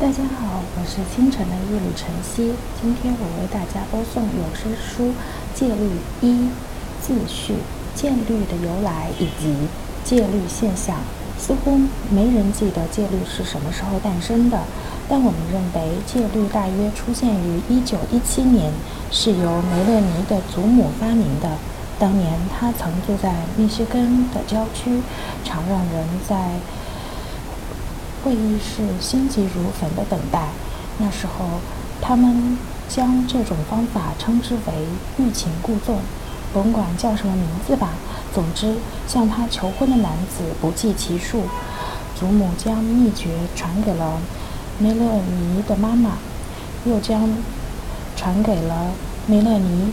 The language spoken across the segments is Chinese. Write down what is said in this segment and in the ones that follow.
大家好，我是清晨的一缕晨曦。今天我为大家播送有声书《戒律一：自序》，戒律的由来以及戒律现象。似乎没人记得戒律是什么时候诞生的，但我们认为戒律大约出现于1917年，是由梅勒尼的祖母发明的。当年他曾住在密歇根的郊区，常让人在。会议室心急如焚的等待。那时候，他们将这种方法称之为欲擒故纵，甭管叫什么名字吧。总之，向他求婚的男子不计其数。祖母将秘诀传给了梅勒尼的妈妈，又将传给了梅勒尼。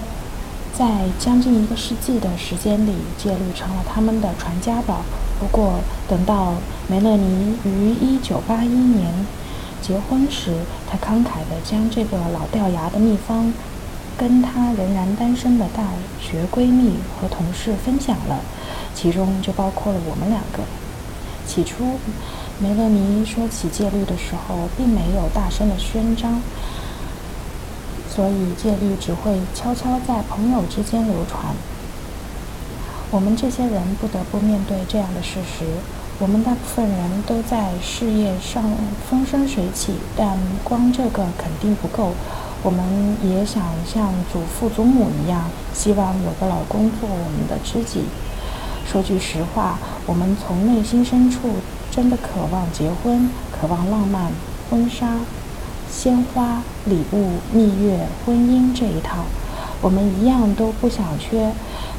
在将近一个世纪的时间里，戒律成了他们的传家宝。不过，等到梅勒尼于1981年结婚时，他慷慨地将这个老掉牙的秘方跟她仍然单身的大学闺蜜和同事分享了，其中就包括了我们两个。起初，梅勒尼说起戒律的时候，并没有大声的宣张，所以戒律只会悄悄在朋友之间流传。我们这些人不得不面对这样的事实：我们大部分人都在事业上风生水起，但光这个肯定不够。我们也想像祖父祖母一样，希望有个老公做我们的知己。说句实话，我们从内心深处真的渴望结婚，渴望浪漫、婚纱、鲜花、礼物、蜜月、婚姻这一套。我们一样都不想缺。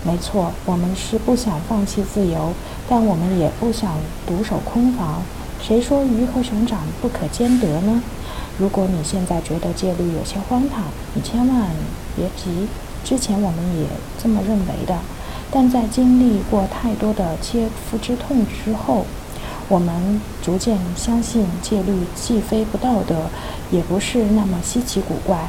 没错，我们是不想放弃自由，但我们也不想独守空房。谁说鱼和熊掌不可兼得呢？如果你现在觉得戒律有些荒唐，你千万别急。之前我们也这么认为的，但在经历过太多的切肤之痛之后，我们逐渐相信戒律既非不道德，也不是那么稀奇古怪。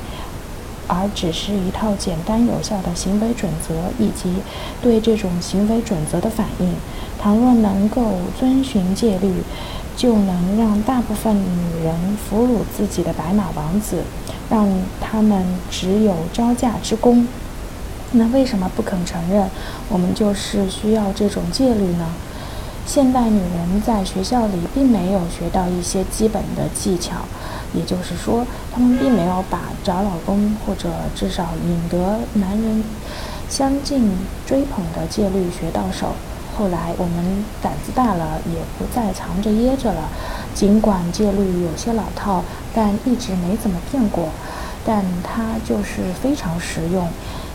而只是一套简单有效的行为准则，以及对这种行为准则的反应。倘若能够遵循戒律，就能让大部分女人俘虏自己的白马王子，让他们只有招架之功。那为什么不肯承认我们就是需要这种戒律呢？现代女人在学校里并没有学到一些基本的技巧。也就是说，他们并没有把找老公或者至少引得男人相敬追捧的戒律学到手。后来我们胆子大了，也不再藏着掖着了。尽管戒律有些老套，但一直没怎么变过。但它就是非常实用。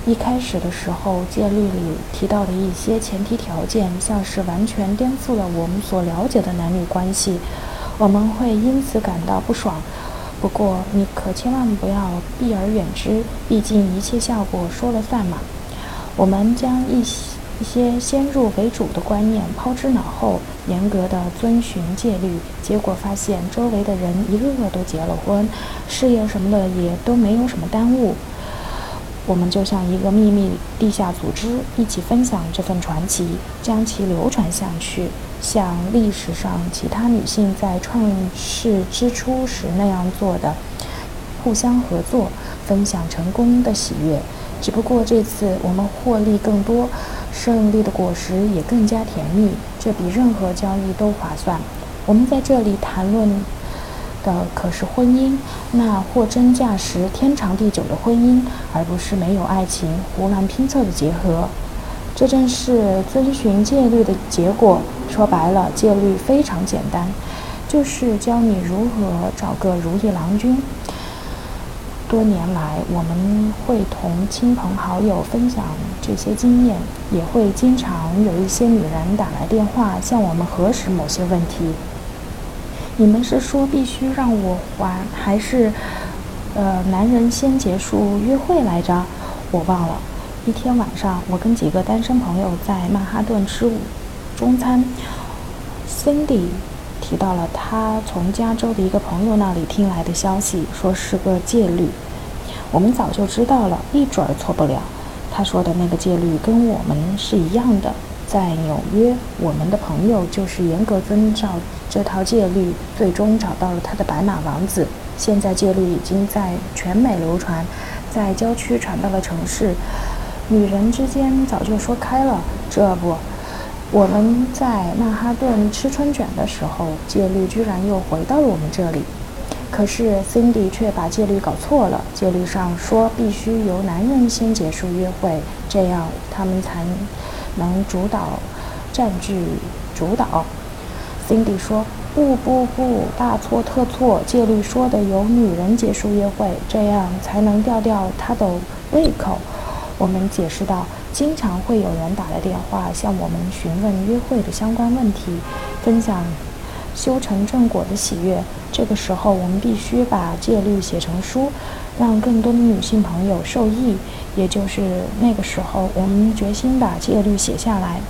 一开始的时候，戒律里提到的一些前提条件，像是完全颠覆了我们所了解的男女关系。我们会因此感到不爽。不过，你可千万不要避而远之，毕竟一切效果说了算嘛。我们将一些一些先入为主的观念抛之脑后，严格的遵循戒律，结果发现周围的人一个个都结了婚，事业什么的也都没有什么耽误。我们就像一个秘密地下组织，一起分享这份传奇，将其流传下去，像历史上其他女性在创世之初时那样做的，互相合作，分享成功的喜悦。只不过这次我们获利更多，胜利的果实也更加甜蜜，这比任何交易都划算。我们在这里谈论。的可是婚姻，那货真价实、天长地久的婚姻，而不是没有爱情、胡乱拼凑的结合。这正是遵循戒律的结果。说白了，戒律非常简单，就是教你如何找个如意郎君。多年来，我们会同亲朋好友分享这些经验，也会经常有一些女人打来电话向我们核实某些问题。你们是说必须让我还，还是，呃，男人先结束约会来着？我忘了。一天晚上，我跟几个单身朋友在曼哈顿吃午中餐，Cindy 提到了他从加州的一个朋友那里听来的消息，说是个戒律。我们早就知道了，一准儿错不了。他说的那个戒律跟我们是一样的。在纽约，我们的朋友就是严格遵照这套戒律，最终找到了他的白马王子。现在戒律已经在全美流传，在郊区传到了城市。女人之间早就说开了，这不，我们在曼哈顿吃春卷的时候，戒律居然又回到了我们这里。可是 Cindy 却把戒律搞错了，戒律上说必须由男人先结束约会，这样他们才能主导、占据、主导。Cindy 说。不不不，大错特错！戒律说的由女人结束约会，这样才能吊吊他的胃口。我们解释道，经常会有人打来电话向我们询问约会的相关问题，分享修成正果的喜悦。这个时候，我们必须把戒律写成书，让更多的女性朋友受益。也就是那个时候，我们决心把戒律写下来，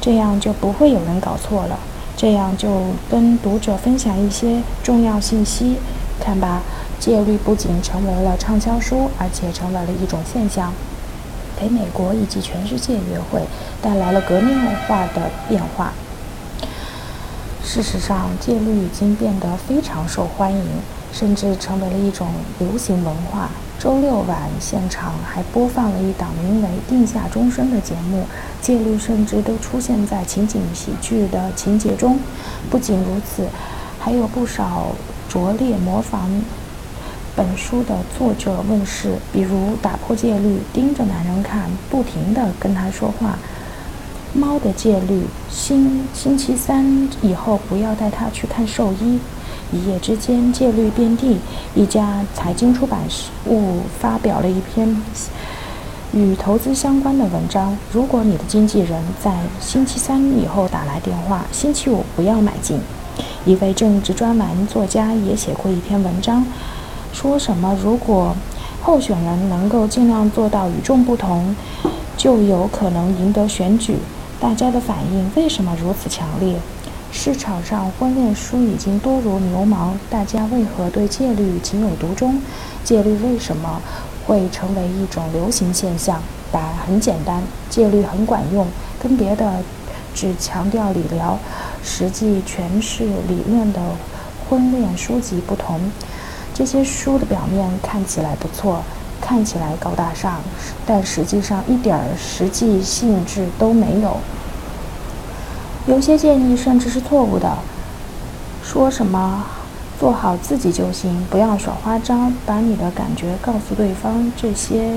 这样就不会有人搞错了。这样就跟读者分享一些重要信息。看吧，戒律不仅成为了畅销书，而且成为了一种现象，给美国以及全世界约会带来了革命化的变化。事实上，戒律已经变得非常受欢迎，甚至成为了一种流行文化。周六晚现场还播放了一档名为《定下终身》的节目，戒律甚至都出现在情景喜剧的情节中。不仅如此，还有不少拙劣模仿本书的作者问世，比如打破戒律，盯着男人看，不停地跟他说话；猫的戒律，星星期三以后不要带他去看兽医。一夜之间，戒律遍地。一家财经出版物发表了一篇与投资相关的文章。如果你的经纪人在星期三以后打来电话，星期五不要买进。一位政治专栏作家也写过一篇文章，说什么如果候选人能够尽量做到与众不同，就有可能赢得选举。大家的反应为什么如此强烈？市场上婚恋书已经多如牛毛，大家为何对戒律情有独钟？戒律为什么会成为一种流行现象？答案很简单，戒律很管用，跟别的只强调理疗、实际诠释理论的婚恋书籍不同。这些书的表面看起来不错，看起来高大上，但实际上一点实际性质都没有。有些建议甚至是错误的，说什么做好自己就行，不要耍花招，把你的感觉告诉对方，这些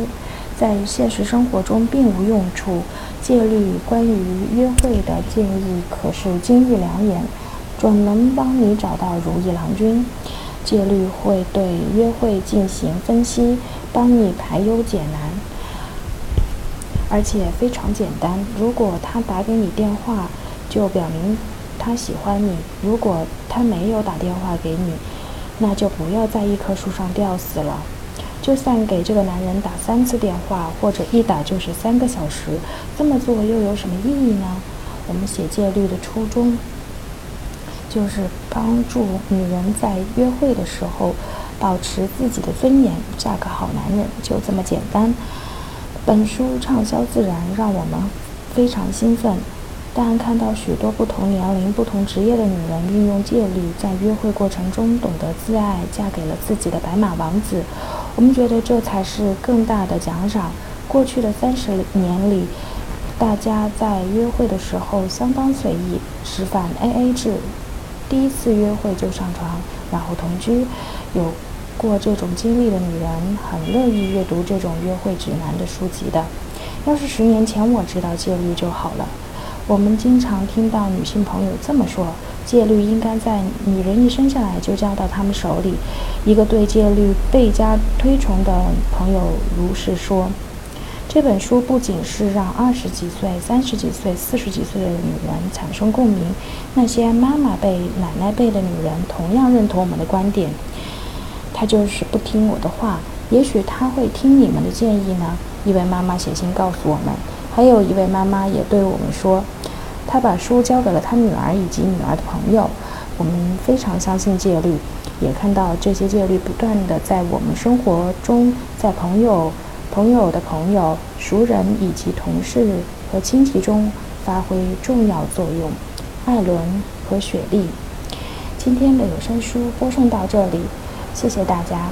在现实生活中并无用处。戒律关于约会的建议可是金玉良言，准能帮你找到如意郎君。戒律会对约会进行分析，帮你排忧解难，而且非常简单。如果他打给你电话，就表明他喜欢你。如果他没有打电话给你，那就不要在一棵树上吊死了。就算给这个男人打三次电话，或者一打就是三个小时，这么做又有什么意义呢？我们写戒律的初衷，就是帮助女人在约会的时候保持自己的尊严，嫁个好男人，就这么简单。本书畅销自然，让我们非常兴奋。但看到许多不同年龄、不同职业的女人运用戒律，在约会过程中懂得自爱，嫁给了自己的白马王子，我们觉得这才是更大的奖赏。过去的三十年里，大家在约会的时候相当随意，吃饭 AA 制，第一次约会就上床，然后同居。有过这种经历的女人很乐意阅读这种约会指南的书籍的。要是十年前我知道戒律就好了。我们经常听到女性朋友这么说：“戒律应该在女人一生下来就交到他们手里。”一个对戒律倍加推崇的朋友如是说：“这本书不仅是让二十几岁、三十几岁、四十几岁的女人产生共鸣，那些妈妈辈、奶奶辈的女人同样认同我们的观点。她就是不听我的话，也许她会听你们的建议呢。”一位妈妈写信告诉我们。还有一位妈妈也对我们说，他把书交给了他女儿以及女儿的朋友。我们非常相信戒律，也看到这些戒律不断的在我们生活中，在朋友、朋友的朋友、熟人以及同事和亲戚中发挥重要作用。艾伦和雪莉，今天的有声书播送到这里，谢谢大家。